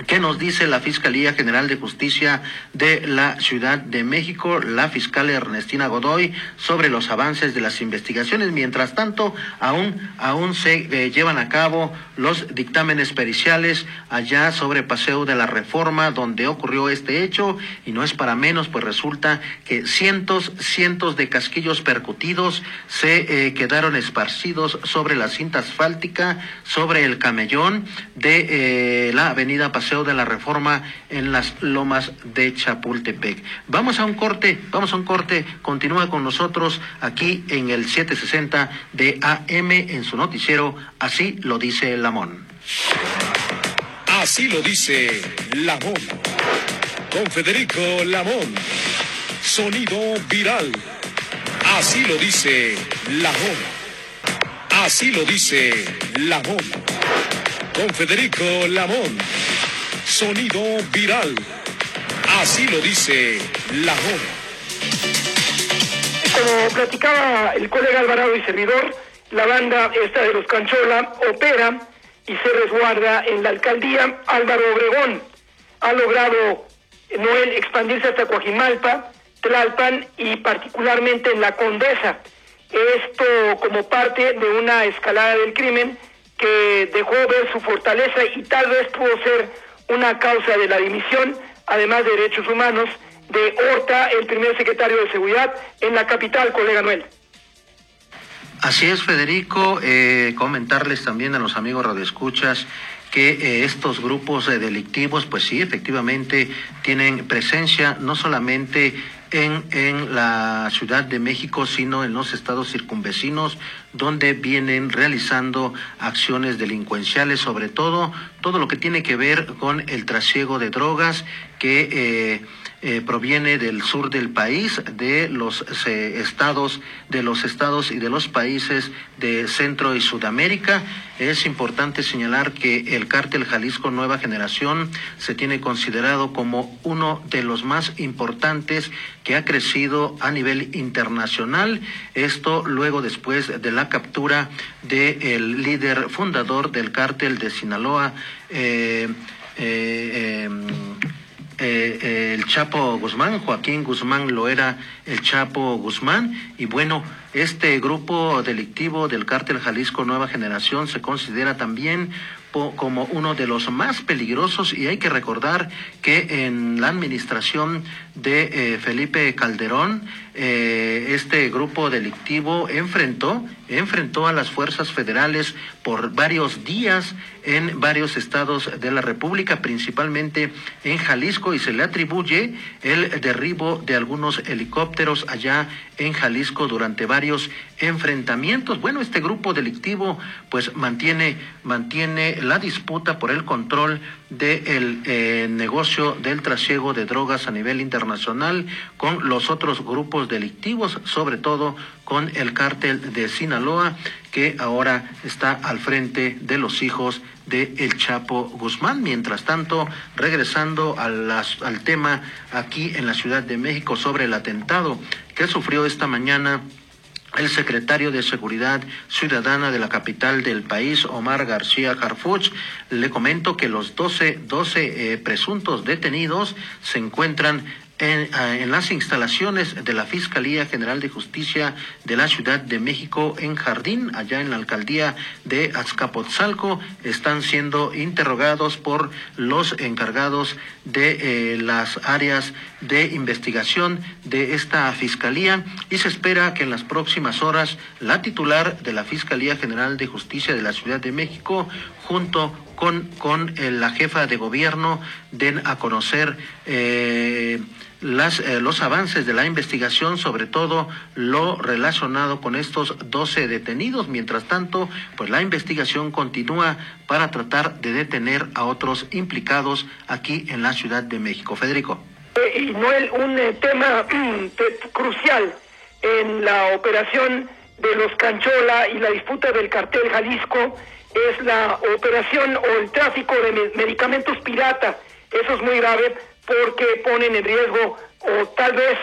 ¿Qué nos dice la Fiscalía General de Justicia de la Ciudad de México, la fiscal Ernestina Godoy, sobre los avances de las investigaciones? Mientras tanto, aún, aún se eh, llevan a cabo los dictámenes periciales allá sobre Paseo de la Reforma, donde ocurrió este hecho, y no es para menos, pues resulta que cientos, cientos de casquillos percutidos se eh, quedaron esparcidos sobre la cinta asfáltica, sobre el camellón de eh, la avenida Paseo de la Reforma en las lomas de Chapultepec. Vamos a un corte, vamos a un corte, continúa con nosotros aquí en el 760 de AM en su noticiero, así lo dice Lamón. Así lo dice Lamón. Con Federico Lamón. Sonido viral. Así lo dice Lamón. Así lo dice Lamón. Con Federico Lamón Sonido viral. Así lo dice la joven. Como platicaba el colega Alvarado y servidor, la banda esta de los Canchola opera y se resguarda en la alcaldía Álvaro Obregón. Ha logrado Noel expandirse hasta Coajimalpa, Tlalpan y particularmente en la Condesa. Esto como parte de una escalada del crimen que dejó ver su fortaleza y tal vez pudo ser una causa de la dimisión, además de derechos humanos, de Horta, el primer secretario de Seguridad en la capital, colega Noel. Así es, Federico. Eh, comentarles también a los amigos radioescuchas que eh, estos grupos eh, delictivos, pues sí, efectivamente tienen presencia no solamente en, en la Ciudad de México, sino en los estados circunvecinos, donde vienen realizando acciones delincuenciales, sobre todo todo lo que tiene que ver con el trasiego de drogas que eh, eh, proviene del sur del país, de los eh, estados, de los estados y de los países de Centro y Sudamérica. Es importante señalar que el cártel Jalisco Nueva Generación se tiene considerado como uno de los más importantes que ha crecido a nivel internacional. Esto luego después de la captura del líder fundador del cártel de Sinaloa, eh, em, eh, el Chapo Guzmán, Joaquín Guzmán lo era el Chapo Guzmán, y bueno, este grupo delictivo del cártel Jalisco Nueva Generación se considera también como uno de los más peligrosos. Y hay que recordar que en la administración de Felipe Calderón, este grupo delictivo enfrentó, enfrentó a las fuerzas federales por varios días en varios estados de la República, principalmente en Jalisco, y se le atribuye el derribo de algunos helicópteros allá en Jalisco durante varios enfrentamientos. Bueno, este grupo delictivo pues mantiene, mantiene la disputa por el control del eh, negocio del trasiego de drogas a nivel internacional con los otros grupos delictivos, sobre todo con el cártel de Sinaloa, que ahora está al frente de los hijos de El Chapo Guzmán. Mientras tanto, regresando al tema aquí en la Ciudad de México sobre el atentado que sufrió esta mañana el secretario de Seguridad Ciudadana de la capital del país, Omar García Harfuch, le comento que los 12, 12 eh, presuntos detenidos se encuentran Ah, en, las instalaciones de la Fiscalía General de Justicia de la Ciudad de México en Jardín, allá en la alcaldía de Azcapotzalco, están siendo interrogados por los encargados de eh, las áreas de investigación de esta Fiscalía y se espera que en las próximas horas la titular de la Fiscalía General de Justicia de la Ciudad de México, junto con, con eh, la jefa de gobierno, den a conocer eh, las, eh, los avances de la investigación, sobre todo lo relacionado con estos 12 detenidos. Mientras tanto, pues la investigación continúa para tratar de detener a otros implicados aquí en la Ciudad de México. Federico. Eh, y Noel, un eh, tema crucial en la operación de los Canchola y la disputa del cartel Jalisco es la operación o el tráfico de medicamentos pirata. Eso es muy grave porque ponen en riesgo o tal vez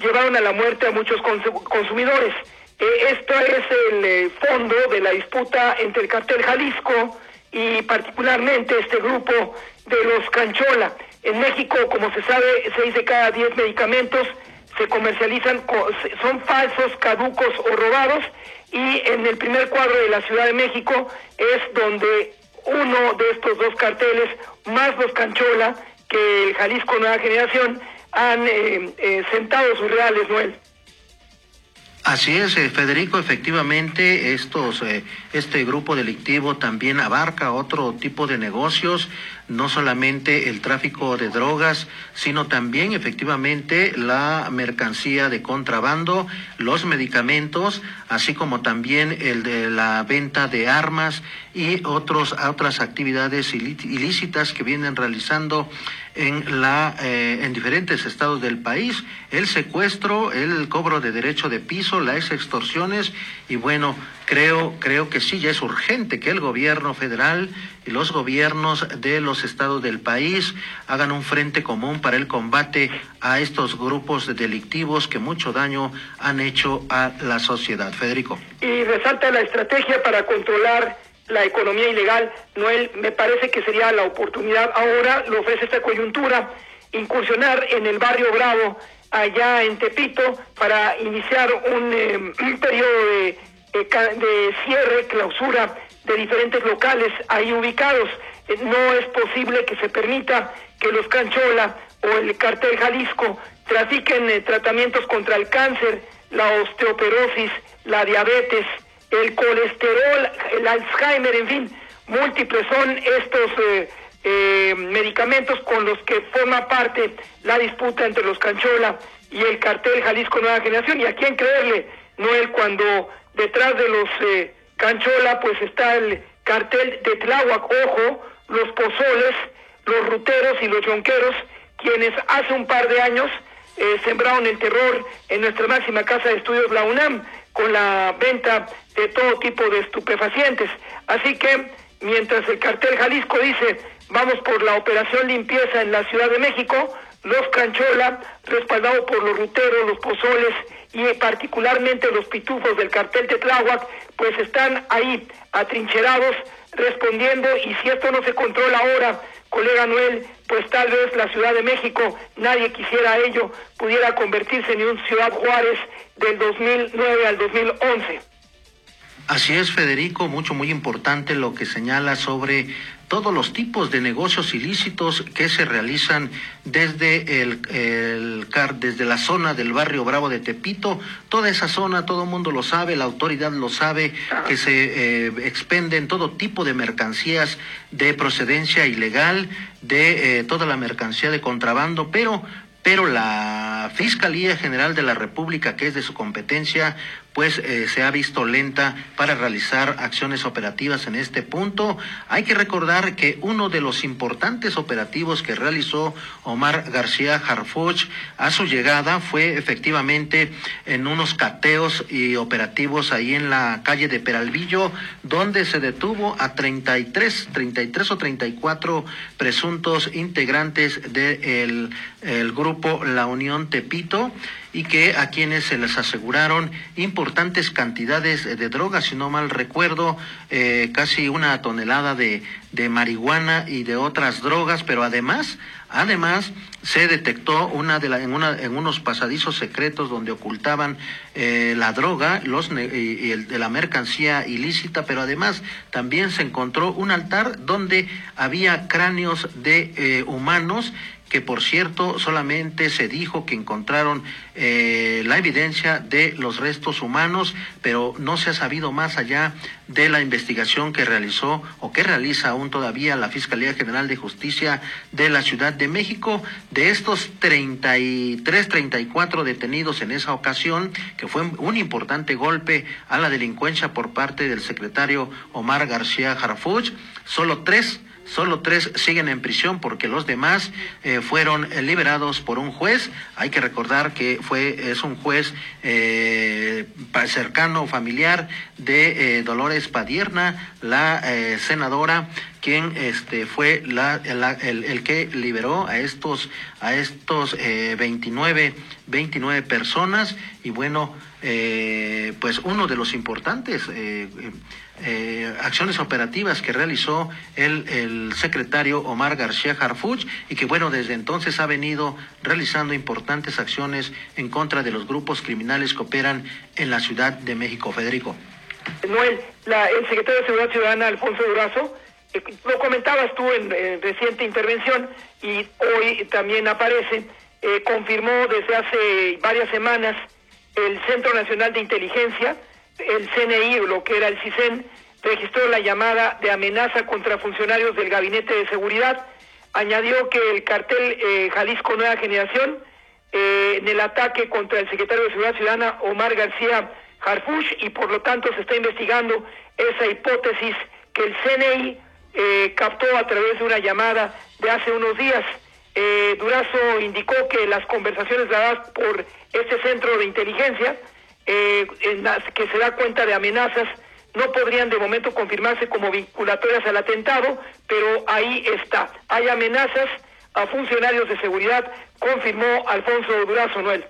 llevaron a la muerte a muchos consumidores. Eh, esto es el eh, fondo de la disputa entre el cartel Jalisco y particularmente este grupo de los Canchola. En México, como se sabe, seis de cada diez medicamentos se comercializan, son falsos, caducos o robados y en el primer cuadro de la Ciudad de México es donde uno de estos dos carteles, más los Canchola, que Jalisco Nueva Generación, han eh, eh, sentado sus reales, Noel. Así es, eh, Federico, efectivamente, estos, este grupo delictivo también abarca otro tipo de negocios, no solamente el tráfico de drogas, sino también efectivamente la mercancía de contrabando, los medicamentos, así como también el de la venta de armas y otros, otras actividades ilícitas que vienen realizando en, la, eh, en diferentes estados del país, el secuestro, el cobro de derecho de piso, las extorsiones y bueno, creo, creo que sí, ya es urgente que el gobierno federal y los gobiernos de los estados del país hagan un frente común para el combate a estos grupos delictivos que mucho daño han hecho a la sociedad. Federico. Y resalta la estrategia para controlar la economía ilegal, Noel, me parece que sería la oportunidad ahora, lo ofrece esta coyuntura, incursionar en el barrio Bravo, allá en Tepito, para iniciar un, eh, periodo de, de, cierre, clausura de diferentes locales ahí ubicados. Eh, no es posible que se permita que los Canchola o el cartel Jalisco trafiquen eh, tratamientos contra el cáncer, la osteoporosis, la diabetes, el colesterol, el Alzheimer, en fin, múltiples son estos eh, eh, medicamentos con los que forma parte la disputa entre los Canchola y el cartel Jalisco Nueva Generación. ¿Y a quién creerle, Noel, cuando detrás de los eh, Canchola pues está el cartel de Tláhuac, ojo, los pozoles, los ruteros y los yonqueros, quienes hace un par de años sembraron el terror en nuestra máxima casa de estudios, la UNAM, con la venta de todo tipo de estupefacientes. Así que mientras el cartel Jalisco dice vamos por la operación limpieza en la Ciudad de México, los Canchola, respaldados por los ruteros, los pozoles y particularmente los pitufos del cartel de Tláhuac, pues están ahí atrincherados respondiendo y si esto no se controla ahora, colega Noel, pues tal vez la Ciudad de México, nadie quisiera ello, pudiera convertirse en un Ciudad Juárez del 2009 al 2011. Así es, Federico, mucho, muy importante lo que señala sobre todos los tipos de negocios ilícitos que se realizan desde el, desde la zona del barrio Bravo de Tepito, toda esa zona, todo el mundo lo sabe, la autoridad lo sabe, que se eh, expenden todo tipo de mercancías de procedencia ilegal, de eh, toda la mercancía de contrabando, pero pero la Fiscalía General de la República, que es de su competencia, pues eh, se ha visto lenta para realizar acciones operativas en este punto. Hay que recordar que uno de los importantes operativos que realizó Omar García Harfuch a su llegada fue efectivamente en unos cateos y operativos ahí en la calle de Peralvillo, donde se detuvo a 33, 33 o 34 presuntos integrantes del el grupo La Unión Tepito y que a quienes se les aseguraron importantes cantidades de drogas, si no mal recuerdo, eh, casi una tonelada de, de marihuana y de otras drogas, pero además Además, se detectó una de la, en, una, en unos pasadizos secretos donde ocultaban eh, la droga los, y, de la mercancía ilícita, pero además también se encontró un altar donde había cráneos de eh, humanos que por cierto solamente se dijo que encontraron eh, la evidencia de los restos humanos, pero no se ha sabido más allá de la investigación que realizó o que realiza aún todavía la Fiscalía General de Justicia de la Ciudad de México. De estos 33, 34 detenidos en esa ocasión, que fue un importante golpe a la delincuencia por parte del secretario Omar García Harfuch, solo tres Solo tres siguen en prisión porque los demás eh, fueron liberados por un juez. Hay que recordar que fue es un juez eh, cercano familiar de eh, Dolores Padierna, la senadora quien este fue la, el, que liberó a estos a estos 29 29 personas y bueno pues uno de los importantes eh, acciones operativas que realizó el, el, secretario Omar García Harfuch y que bueno, desde entonces ha venido realizando importantes acciones en contra de los grupos criminales que operan en la Ciudad de México. Federico. Noel, la, el secretario de Seguridad Ciudadana, Alfonso Durazo, eh, lo comentabas tú en, reciente intervención y hoy también aparece, eh, confirmó desde hace varias semanas el Centro Nacional de Inteligencia, el CNI, lo que era el CISEN, registró la llamada de amenaza contra funcionarios del Gabinete de Seguridad. Añadió que el cartel eh, Jalisco Nueva Generación, eh, en el ataque contra el secretario de Seguridad Ciudadana, Omar García Harfush, y por lo tanto se está investigando esa hipótesis que el CNI eh, captó a través de una llamada de hace unos días. Durazo indicó que las conversaciones dadas por este centro de inteligencia, en las que se da cuenta de amenazas no podrían de momento confirmarse como vinculatorias al atentado, pero ahí está. Hay amenazas a funcionarios de seguridad, confirmó Alfonso Durazo Noel.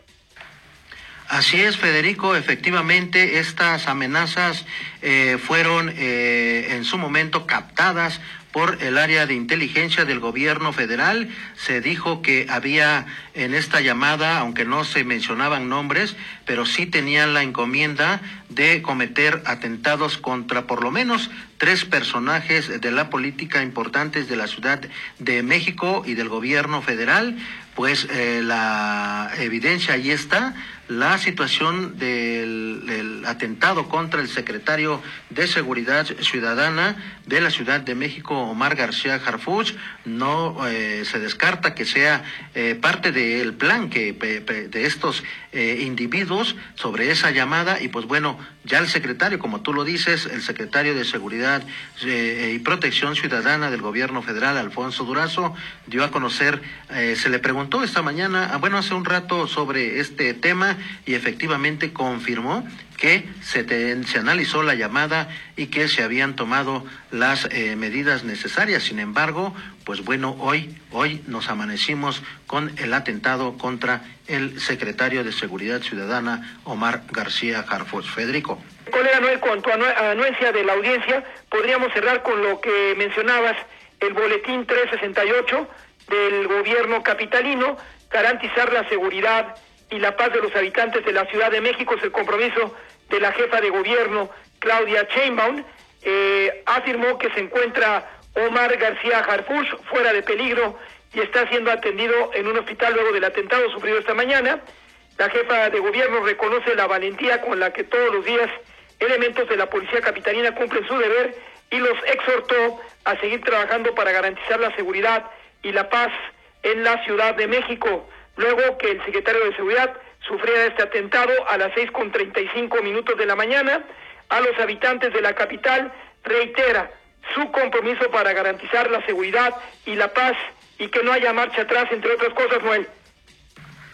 Así es, Federico. Efectivamente, estas amenazas eh, fueron eh, en su momento captadas por el área de inteligencia del gobierno federal. Se dijo que había en esta llamada, aunque no se mencionaban nombres, pero sí tenían la encomienda de cometer atentados contra por lo menos tres personajes de la política importantes de la Ciudad de México y del gobierno federal. Pues eh, la evidencia ahí está la situación del, atentado contra el secretario de Seguridad Ciudadana de la Ciudad de México, Omar García Harfuch, no eh, se descarta que sea eh, parte del plan que de estos eh, individuos sobre esa llamada. Y pues bueno, ya el secretario, como tú lo dices, el secretario de Seguridad y Protección Ciudadana del Gobierno Federal, Alfonso Durazo, dio a conocer, se le preguntó esta mañana, ah, bueno, hace un rato sobre este tema y efectivamente confirmó que se, se analizó la llamada y que se habían tomado las eh, medidas necesarias. Sin embargo, pues bueno, hoy, hoy nos amanecimos con el atentado contra el secretario de Seguridad Ciudadana, Omar García Jarfos. Federico. Colega Noel, con tu anuencia de la audiencia, podríamos cerrar con lo que mencionabas, el boletín 368 del gobierno capitalino, garantizar la seguridad y la paz de los habitantes de la Ciudad de México es el compromiso de la jefa de gobierno, Claudia Sheinbaum. Eh, afirmó que se encuentra Omar García Harfush fuera de peligro y está siendo atendido en un hospital luego del atentado sufrido esta mañana. La jefa de gobierno reconoce la valentía con la que todos los días elementos de la policía capitalina cumplen su deber y los exhortó a seguir trabajando para garantizar la seguridad y la paz en la Ciudad de México luego que el secretario de Seguridad sufriera este atentado a las seis con cinco minutos de la mañana. A los habitantes de la capital reitera su compromiso para garantizar la seguridad y la paz y que no haya marcha atrás, entre otras cosas, Noel.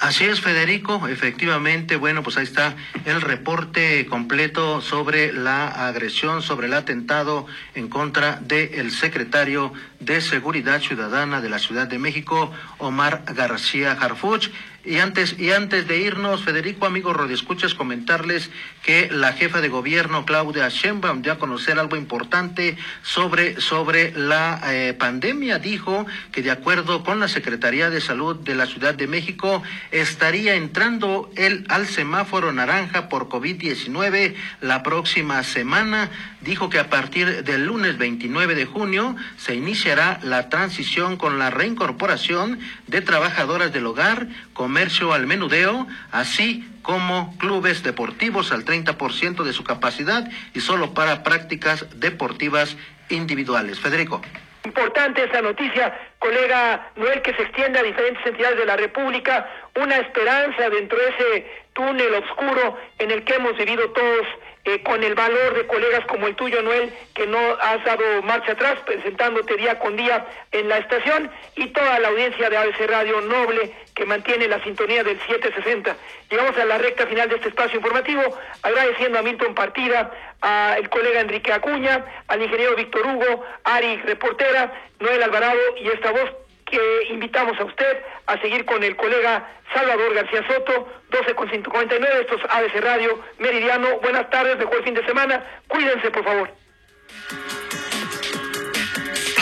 Así es, Federico. Efectivamente, bueno, pues ahí está el reporte completo sobre la agresión, sobre el atentado en contra del secretario de Seguridad Ciudadana de la Ciudad de México, Omar García Harfuch. Y antes, y antes de irnos, Federico, amigos escuchas comentarles que la jefa de gobierno, Claudia Sheinbaum, dio a conocer algo importante sobre, sobre la eh, pandemia. Dijo que de acuerdo con la Secretaría de Salud de la Ciudad de México, estaría entrando el, al semáforo naranja por COVID-19 la próxima semana. Dijo que a partir del lunes 29 de junio se iniciará la transición con la reincorporación de trabajadoras del hogar, comercio al menudeo, así como clubes deportivos al 30% de su capacidad y solo para prácticas deportivas individuales. Federico. Importante esa noticia, colega Noel, que se extiende a diferentes entidades de la República, una esperanza dentro de ese túnel oscuro en el que hemos vivido todos eh, con el valor de colegas como el tuyo, Noel, que no has dado marcha atrás, presentándote día con día en la estación, y toda la audiencia de ABC Radio Noble que mantiene la sintonía del 760. Llegamos a la recta final de este espacio informativo, agradeciendo a Milton Partida, al colega Enrique Acuña, al ingeniero Víctor Hugo, Ari, reportera, Noel Alvarado y esta voz que invitamos a usted a seguir con el colega Salvador García Soto, 12 con 149, estos ABC Radio Meridiano. Buenas tardes, mejor fin de semana. Cuídense, por favor.